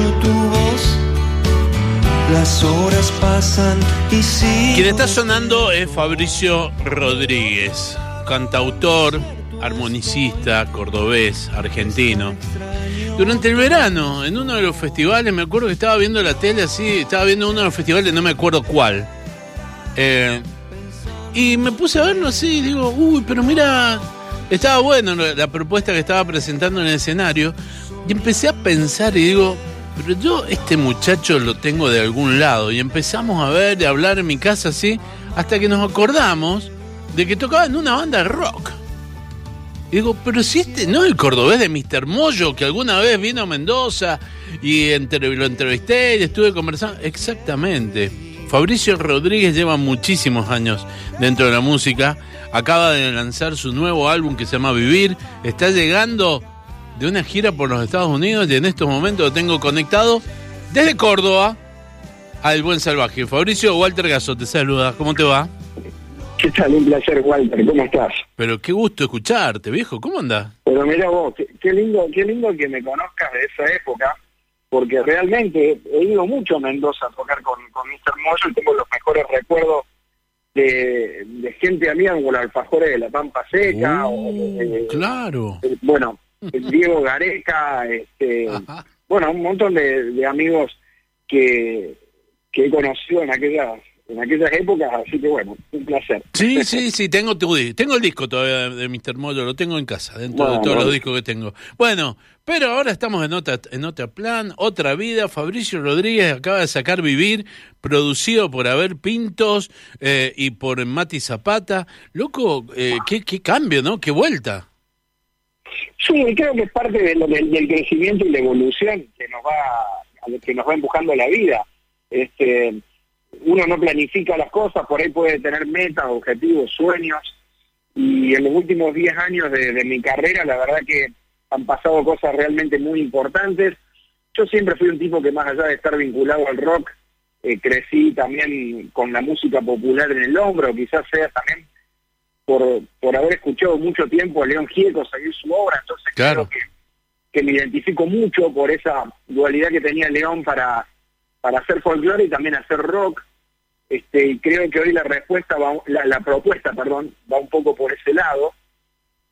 Tu voz. Las horas pasan y sigo. Quien está sonando es Fabricio Rodríguez, cantautor, armonicista, cordobés, argentino. Durante el verano, en uno de los festivales, me acuerdo que estaba viendo la tele así, estaba viendo uno de los festivales, no me acuerdo cuál. Eh, y me puse a verlo así y digo, uy, pero mira, estaba bueno la propuesta que estaba presentando en el escenario. Y empecé a pensar y digo, pero yo este muchacho lo tengo de algún lado. Y empezamos a ver y a hablar en mi casa así, hasta que nos acordamos de que tocaba en una banda de rock. Y digo, pero si este no es el cordobés de Mr. Moyo, que alguna vez vino a Mendoza y lo entrevisté y estuve conversando. Exactamente. Fabricio Rodríguez lleva muchísimos años dentro de la música. Acaba de lanzar su nuevo álbum que se llama Vivir. Está llegando de una gira por los Estados Unidos y en estos momentos lo tengo conectado desde Córdoba al Buen Salvaje. Fabricio Walter Gaso te saluda. ¿Cómo te va? ¿Qué tal? Un placer, Walter. ¿Cómo estás? Pero qué gusto escucharte, viejo. ¿Cómo andás? Pero mira vos, qué, qué lindo, qué lindo que me conozcas de esa época, porque realmente he ido mucho a Mendoza a tocar con, con Mr. Moyo y tengo los mejores recuerdos de, de gente amiga como los alfajores de la Pampa Seca, o, Uh, eh, claro. eh, bueno, Diego Gareca, este, Ajá. bueno, un montón de, de amigos que, que he conocido en aquellas, en aquellas épocas, así que bueno, un placer. Sí, sí, sí, tengo, tu tengo el disco todavía de Mr. Moyo, lo tengo en casa, dentro de Bueno. todos los discos que tengo. Bueno, pero ahora estamos en otra, en otra plan, otra vida. Fabricio Rodríguez acaba de sacar Vivir, producido por Abel Pintos eh, y por Mati Zapata. Loco, eh, qué, qué cambio, ¿no? Qué vuelta. Sí, creo que es parte del, crecimiento y la evolución que nos va que nos va empujando la vida. Este, uno no planifica las cosas, por ahí puede tener metas, objetivos, sueños. Y en los últimos 10 años de, de mi carrera, la verdad que han pasado cosas realmente muy importantes. Yo siempre fui un tipo que más allá de estar vinculado al rock, eh, crecí también con la música popular en el hombro, quizás sea también por, por haber escuchado mucho tiempo a León Gieco seguir su obra, entonces Claro. creo que, que me identifico mucho por esa dualidad que tenía León para, para hacer folclore y también hacer rock. Este, y creo que hoy la respuesta va, la, la propuesta, perdón, va un poco por ese lado.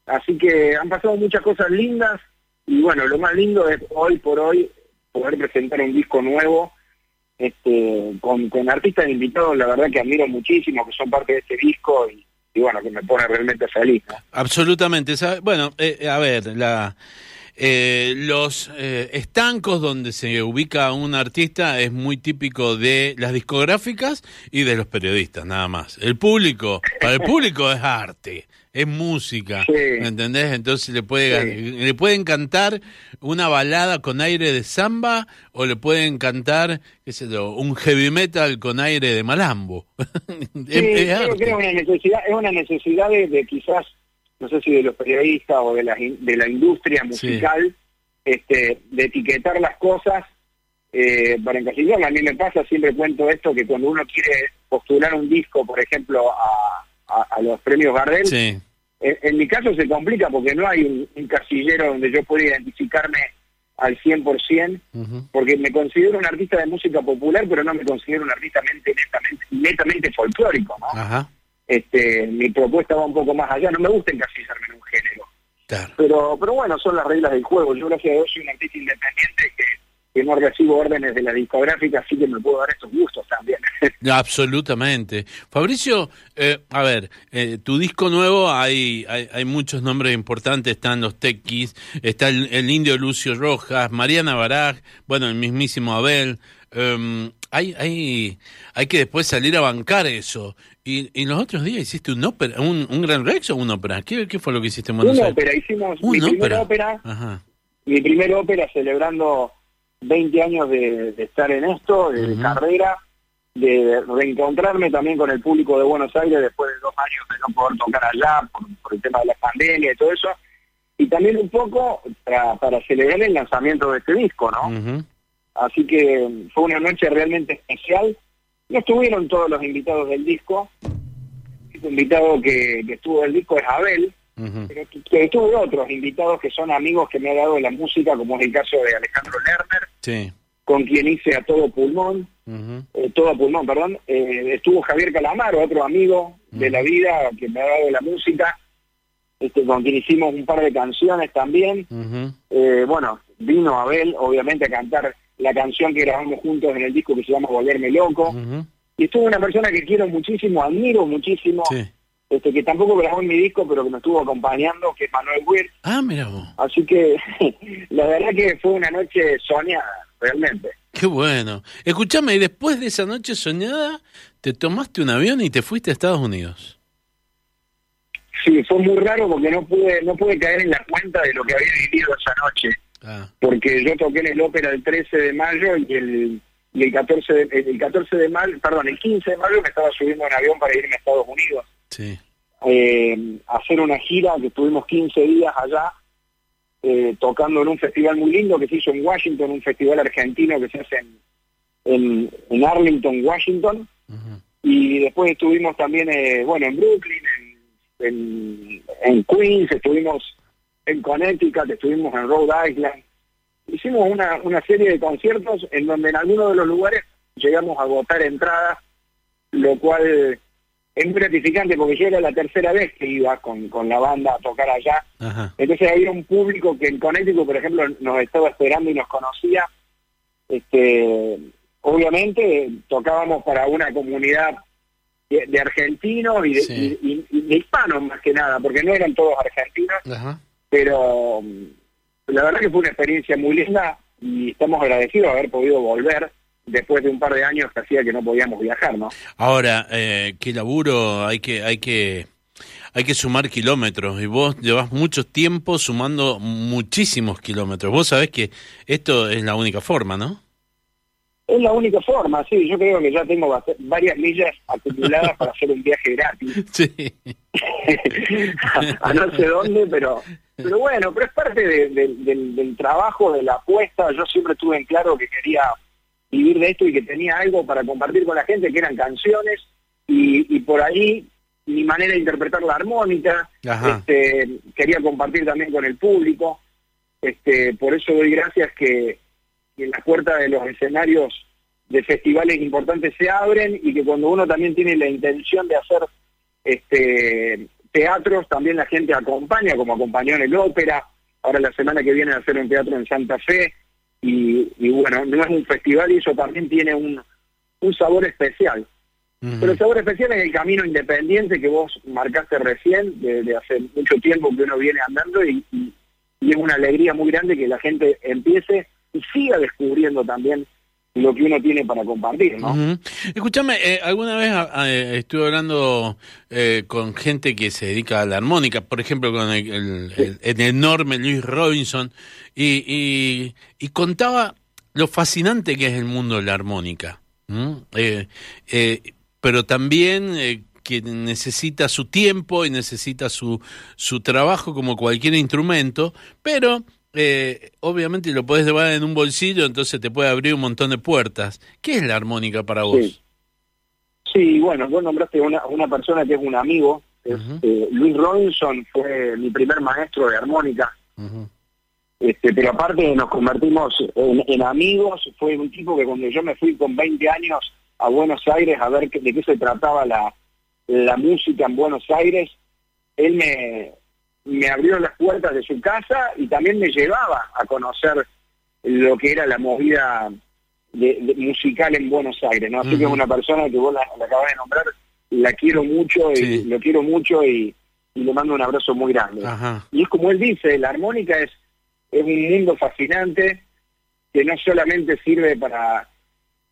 Así que han pasado muchas cosas lindas y bueno, lo más lindo es hoy por hoy poder presentar un disco nuevo este, con, con artistas invitados, la verdad que admiro muchísimo, que son parte de este disco y, y bueno, que me pone realmente feliz. ¿no? Absolutamente. Bueno, eh, a ver, la, eh, los eh, estancos donde se ubica un artista es muy típico de las discográficas y de los periodistas, nada más. El público, para el público es arte, es música, Sí. ¿me entendés? Entonces le puede, Sí. le pueden cantar una balada con aire de samba o le pueden cantar, qué sé yo, un heavy metal con aire de malambo. Sí, Es- es creo que es una necesidad, es una necesidad de, de quizás, no sé si de los periodistas o de la, de la industria musical, este, de etiquetar las cosas eh, para encasillarlas. A mí me pasa, siempre cuento esto, que cuando uno quiere postular un disco, por ejemplo, a, a- a los premios Gardel, Sí. en, en mi caso se complica porque no hay un, un casillero donde yo pueda identificarme al 100%, Ujú. porque me considero un artista de música popular, pero no me considero un artista mente- netamente, netamente folclórico, ¿no? Ajá. Este, mi propuesta va un poco más allá, no me gusta encasillarme en un género. Claro. Pero, pero bueno, son las reglas del juego. Yo, gracias a Dios, soy un artista independiente que, que no recibo órdenes de la discográfica, así que me puedo dar estos gustos también. Absolutamente. Fabricio, eh, a ver, eh, tu disco nuevo, hay, hay, hay muchos nombres importantes, están los Tequis, está el, el indio Lucio Rojas, Mariana Baraj, bueno, el mismísimo Abel. em, hay, hay, hay que después salir a bancar eso. Y ¿Y, los otros días hiciste un ópera, un, un Gran Rex o una ópera? ¿Qué, ¿Qué fue lo que hiciste en Buenos Una Aires? ópera, hicimos mi ¿Una primera ópera? ópera, Ajá. mi primera ópera celebrando 20 años de, de estar en esto, de, carrera, de reencontrarme también con el público de Buenos Aires después de dos años de no poder tocar allá por, por el tema de la pandemia y todo eso, y también un poco para, para celebrar el lanzamiento de este disco, ¿no? Así que fue una noche realmente especial. No estuvieron todos los invitados del disco. El invitado que, que estuvo del disco es Abel, pero que, que tuve otros invitados que son amigos que me ha dado la música, como es el caso de Alejandro Lerner, Sí. con quien hice a todo pulmón, eh, todo pulmón, perdón. Eh, estuvo Javier Calamaro, otro amigo de la vida que me ha dado la música, este, con quien hicimos un par de canciones también. Eh, bueno, vino Abel, obviamente, a cantar la canción que grabamos juntos en el disco que se llama Volverme Loco. Y estuvo una persona que quiero muchísimo, admiro muchísimo, Sí. Este, que tampoco grabó en mi disco, pero que me estuvo acompañando, que es Manuel Weir. Ah, mira vos. Así que la verdad que fue una noche soñada, realmente. Qué bueno. Escúchame, y después de esa noche soñada, te tomaste un avión y te fuiste a Estados Unidos. Sí, fue muy raro porque no pude no pude caer en la cuenta de lo que había vivido esa noche, Ah, porque yo toqué en el ópera el 13 de mayo y el, y el 14 de, el 14 de mayo, perdón, el 15 de mayo me estaba subiendo en avión para irme a Estados Unidos. sí. eh, hacer una gira que estuvimos 15 días allá eh, tocando en un festival muy lindo que se hizo en Washington, un festival argentino que se hace en, en, en Arlington, Washington, y después estuvimos también, eh, bueno, en Brooklyn, en, en, en Queens, estuvimos en Connecticut, estuvimos en Rhode Island, hicimos una, una serie de conciertos en donde en algunos de los lugares llegamos a agotar entradas, lo cual es muy gratificante porque yo era la tercera vez que iba con, con la banda a tocar allá. Ajá. Entonces había un público que en Connecticut, por ejemplo, nos estaba esperando y nos conocía. Este, obviamente tocábamos para una comunidad de, de argentinos y de, Sí. y- y- y de hispanos más que nada, porque no eran todos argentinos, Ajá. pero la verdad que fue una experiencia muy linda y estamos agradecidos de haber podido volver después de un par de años que hacía que no podíamos viajar, ¿no? Ahora, eh, qué laburo, hay que, hay que, hay que sumar kilómetros y vos llevas mucho tiempo sumando muchísimos kilómetros. Vos sabés que esto es la única forma, ¿no? Es la única forma, sí, yo creo que ya tengo varias millas acumuladas para hacer un viaje gratis. Sí. a, a no sé dónde, pero pero bueno, pero es parte de- de- del, del trabajo, de la apuesta. Yo siempre tuve en claro que quería vivir de esto y que tenía algo para compartir con la gente, que eran canciones, y, y por ahí mi manera de interpretar la armónica, este, quería compartir también con el público. Este, por eso doy gracias que, que las puertas de los escenarios de festivales importantes se abren y que cuando uno también tiene la intención de hacer este teatros, también la gente acompaña, como acompañó en el ópera, ahora la semana que viene a hacer un teatro en Santa Fe, y, y bueno, no es un festival y eso también tiene un, un sabor especial. Pero el sabor especial es el camino independiente que vos marcaste recién, de, de hace mucho tiempo que uno viene andando y, y- y es una alegría muy grande que la gente empiece y siga descubriendo también lo que uno tiene para compartir, ¿no? Ujú. Escúchame, eh, alguna vez ah, eh, estuve hablando eh, con gente que se dedica a la armónica, por ejemplo, con el, el- el- el enorme Luis Robinson, y, y- y contaba lo fascinante que es el mundo de la armónica. Eh, pero también que necesita su tiempo y necesita su, su trabajo como cualquier instrumento, pero eh, obviamente lo podés llevar en un bolsillo, entonces te puede abrir un montón de puertas. ¿Qué es la armónica para vos? Sí. Sí, bueno, vos nombraste a una, una persona que es un amigo, eh, Luis Robinson fue mi primer maestro de armónica, este, pero aparte nos convertimos en, en amigos, fue un tipo que cuando yo me fui con 20 años a Buenos Aires a ver de qué se trataba la, la música en Buenos Aires, él me, me abrió las puertas de su casa y también me llevaba a conocer lo que era la movida de- de- musical en Buenos Aires, ¿no? Así que es una persona que vos la, la acabas de nombrar, la quiero mucho y Sí. lo quiero mucho y, y le mando un abrazo muy grande. Ajá. Y es como él dice, la armónica es, es un mundo fascinante que no solamente sirve para,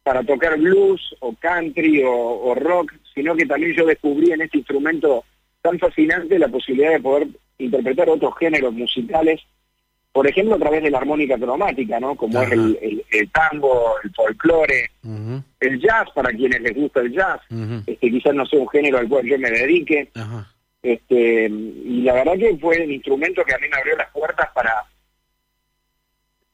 para tocar blues o country o, o rock, sino que también yo descubrí en este instrumento tan fascinante la posibilidad de poder interpretar otros géneros musicales, por ejemplo, a través de la armónica cromática, ¿no? Como es el, el- el tango, el folclore, el jazz, para quienes les gusta el jazz, este, quizás no sea un género al cual yo me dedique, este, y la verdad que fue el instrumento que a mí me abrió las puertas para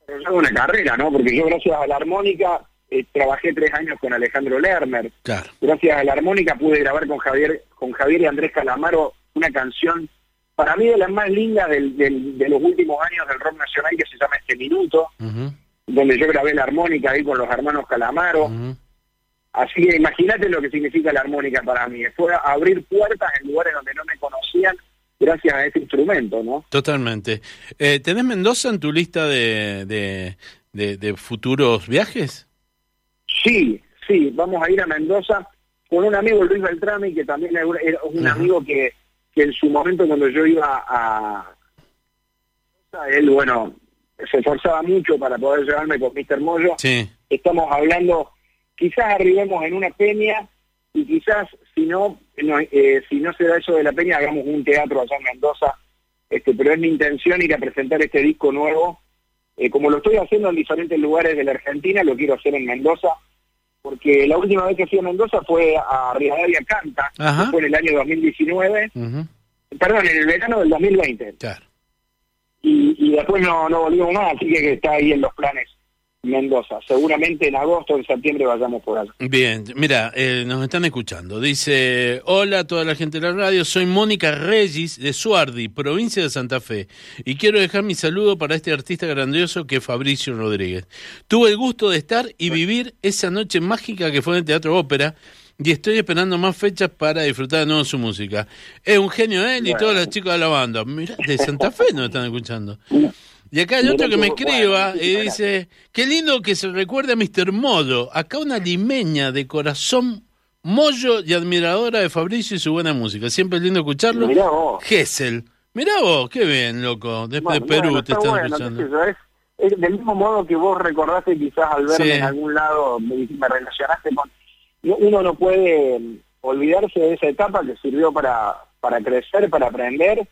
desarrollar una carrera, ¿no? Porque yo gracias a la armónica eh, trabajé tres años con Alejandro Lerner, Claro. gracias a la armónica pude grabar con Javier, con Javier y Andrés Calamaro una canción para mí de las más lindas del- del- de los últimos años del rock nacional que se llama Este Minuto, donde yo grabé la armónica ahí con los hermanos Calamaro. Así que imagínate lo que significa la armónica para mí. Fue abrir puertas en lugares donde no me conocían gracias a ese instrumento, ¿no? Totalmente. Eh, ¿Tenés Mendoza en tu lista de, de, de- de futuros viajes? Sí, sí, vamos a ir a Mendoza con un amigo Luis Beltrami, que también era un- amigo que, que en su momento cuando yo iba a... Él, bueno, se esforzaba mucho para poder llevarme con Mr. Moyo. Sí. Estamos hablando, quizás arribemos en una peña y quizás si no, no, eh, si no se da eso de la peña, hagamos un teatro allá en Mendoza. Este, pero es mi intención ir a presentar este disco nuevo. Eh, como lo estoy haciendo en diferentes lugares de la Argentina, lo quiero hacer en Mendoza, porque la última vez que fui a Mendoza fue a Rivadavia Canta, que fue en el año 2019, Ujú, perdón, en el verano del 2020 Claro. y, y después no, no volvimos más, así que está ahí en los planes Mendoza. Seguramente en agosto o en septiembre vayamos por allá. Bien, mira, eh, nos están escuchando. Dice, hola a toda la gente de la radio, soy Mónica Regis de Suardi, provincia de Santa Fe, y quiero dejar mi saludo para este artista grandioso que es Fabricio Rodríguez. Tuve el gusto de estar y vivir esa noche mágica que fue en el Teatro Ópera, y estoy esperando más fechas para disfrutar de nuevo su música. Es un genio él y todos los chicos de la banda. Mira, de Santa Fe nos están escuchando. Y acá hay otro que me escriba y dice, qué lindo que se recuerde a Mr. Modo. Acá una limeña de corazón mollo y admiradora de Fabricio y su buena música. Siempre es lindo escucharlo. Mirá vos. Gessel. Mirá vos, qué bien, loco. Desde Bueno, Perú bueno, te está están bueno, escuchando. sé es, del mismo modo que vos recordaste quizás al verme Sí. en algún lado, me, me relacionaste con... no- Uno no puede mm, olvidarse de esa etapa que sirvió para, para crecer, para aprender,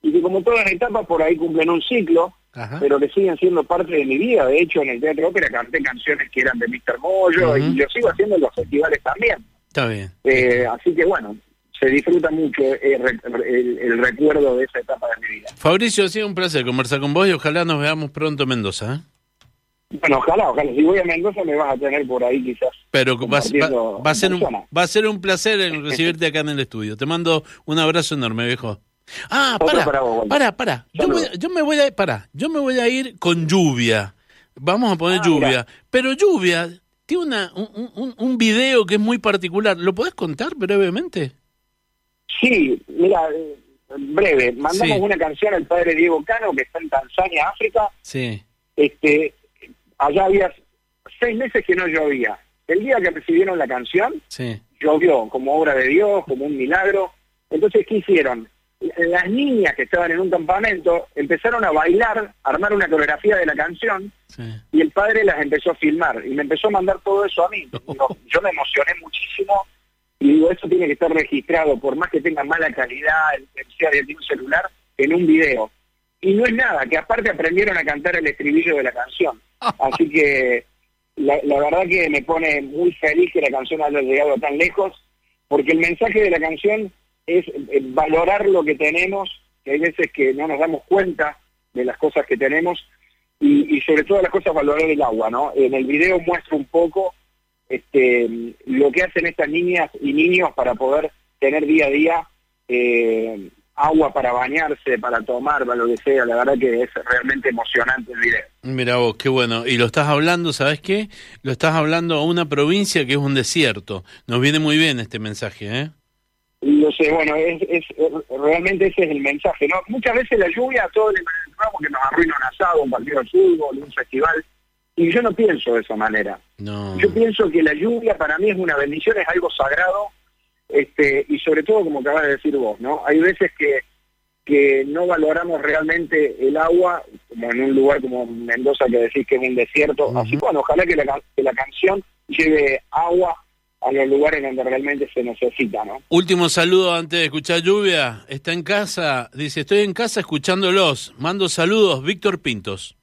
y que como todas las etapas por ahí cumplen un ciclo, Ajá. pero que siguen siendo parte de mi vida. De hecho, en el Teatro Ópera canté canciones que eran de Mr. Moyo Ujú. y lo sigo haciendo en los festivales también. Está bien. Eh, así que bueno, se disfruta mucho eh, el, el recuerdo de esa etapa de mi vida. Fabricio, ha sido un placer conversar con vos y ojalá nos veamos pronto en Mendoza. ¿eh? Bueno, ojalá, ojalá. Si voy a Mendoza me vas a tener por ahí quizás. Pero va, va- compartiendo va a ser un, va a ser un placer recibirte acá en el estudio. Te mando un abrazo enorme, viejo. Ah, para, para vos, para, para. Yo, Saludos. voy- yo me voy a, para, yo me voy a ir con lluvia. Vamos a poner Ah, lluvia. mira. Pero lluvia tiene una, un, un, un video que es muy particular. ¿Lo podés contar brevemente? Sí, mira, eh, breve. Mandamos Sí. una canción al padre Diego Cano que está en Tanzania, África. Sí. Este, allá había seis meses que no llovía. El día que recibieron la canción, Sí. llovió como obra de Dios, como un milagro. Entonces, ¿qué hicieron? Las niñas que estaban en un campamento empezaron a bailar, a armar una coreografía de la canción Sí. y el padre las empezó a filmar y me empezó a mandar todo eso a mí. Digo, yo me emocioné muchísimo y digo, eso tiene que estar registrado, por más que tenga mala calidad, el- el sea de un celular, en un video. Y no es nada, que aparte aprendieron a cantar el estribillo de la canción. Así que la, la verdad que me pone muy feliz que la canción haya llegado tan lejos, porque el mensaje de la canción es valorar lo que tenemos, que hay veces que no nos damos cuenta de las cosas que tenemos, y, y sobre todas las cosas valorar el agua, ¿no? En el video muestra un poco este, lo que hacen estas niñas y niños para poder tener día a día eh, agua para bañarse, para tomar, para lo que sea. La verdad que es realmente emocionante el video. Mira vos, qué bueno. Y lo estás hablando, ¿sabes qué? Lo estás hablando a una provincia que es un desierto. Nos viene muy bien este mensaje, ¿eh? Lo sé, bueno, es, es, realmente ese es el mensaje, ¿no? Muchas veces la lluvia, todo el programa que nos arruina un asado, un partido de fútbol, un festival, y yo no pienso de esa manera. No. Yo pienso que la lluvia para mí es una bendición, es algo sagrado, este, y sobre todo, como acabas de decir vos, ¿no? Hay veces que, que no valoramos realmente el agua, como en un lugar como Mendoza que decís que es un desierto. Ujú. Así que bueno, ojalá que la, que la canción lleve agua a los lugares donde realmente se necesita, ¿no? Último saludo antes de escuchar lluvia. Está en casa, dice, estoy en casa escuchándolos. Mando saludos, Víctor Pintos.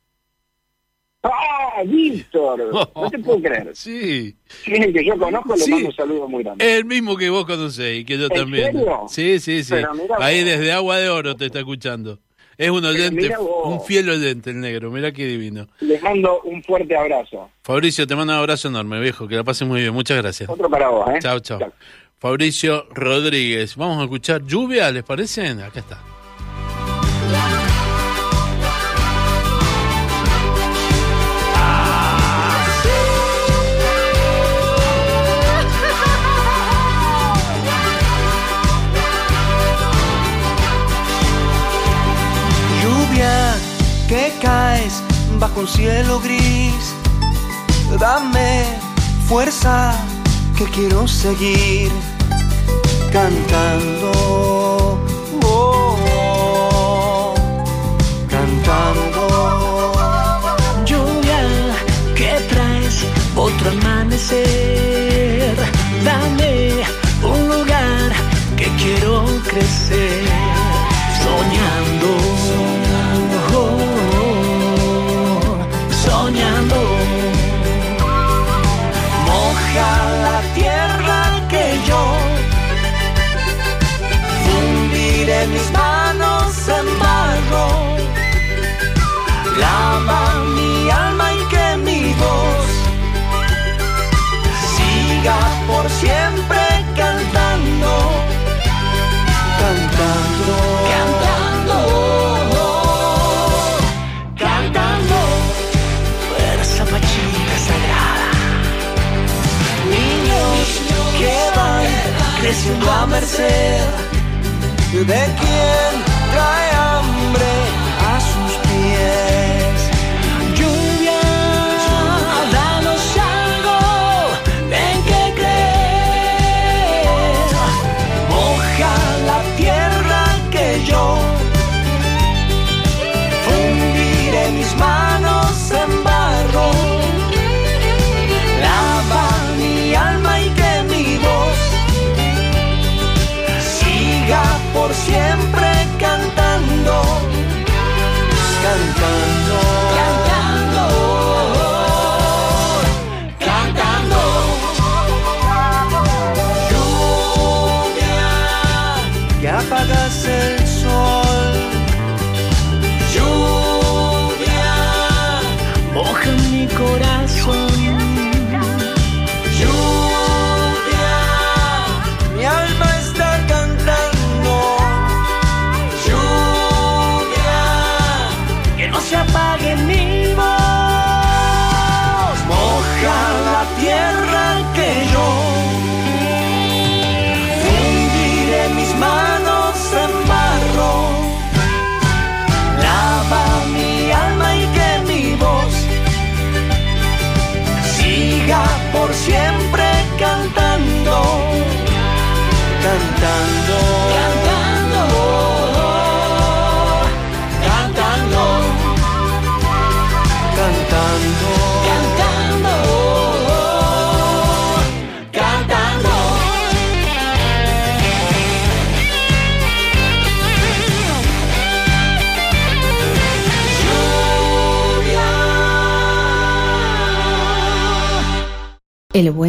¡Ah, Víctor! No te puedo creer. Sí. El que yo conozco, le Sí. mando un saludo muy grande. El mismo que vos conocés y que yo ¿En también. serio? Sí, sí, sí. Ahí desde Agua de Oro te está escuchando. Es un oyente, mira vos. un fiel oyente el negro. Mira qué divino. Les mando un fuerte abrazo. Fabricio, te mando un abrazo enorme, viejo. Que la pases muy bien. Muchas gracias. Otro para vos, ¿eh? Chao, chao. Fabricio Rodríguez. Vamos a escuchar lluvia, ¿les parece? Acá está. Bajo un cielo gris. Dame fuerza que quiero seguir cantando. Creciendo a merced. De quien que apagas el sol. Lluvia, Moja mi corazón. El buen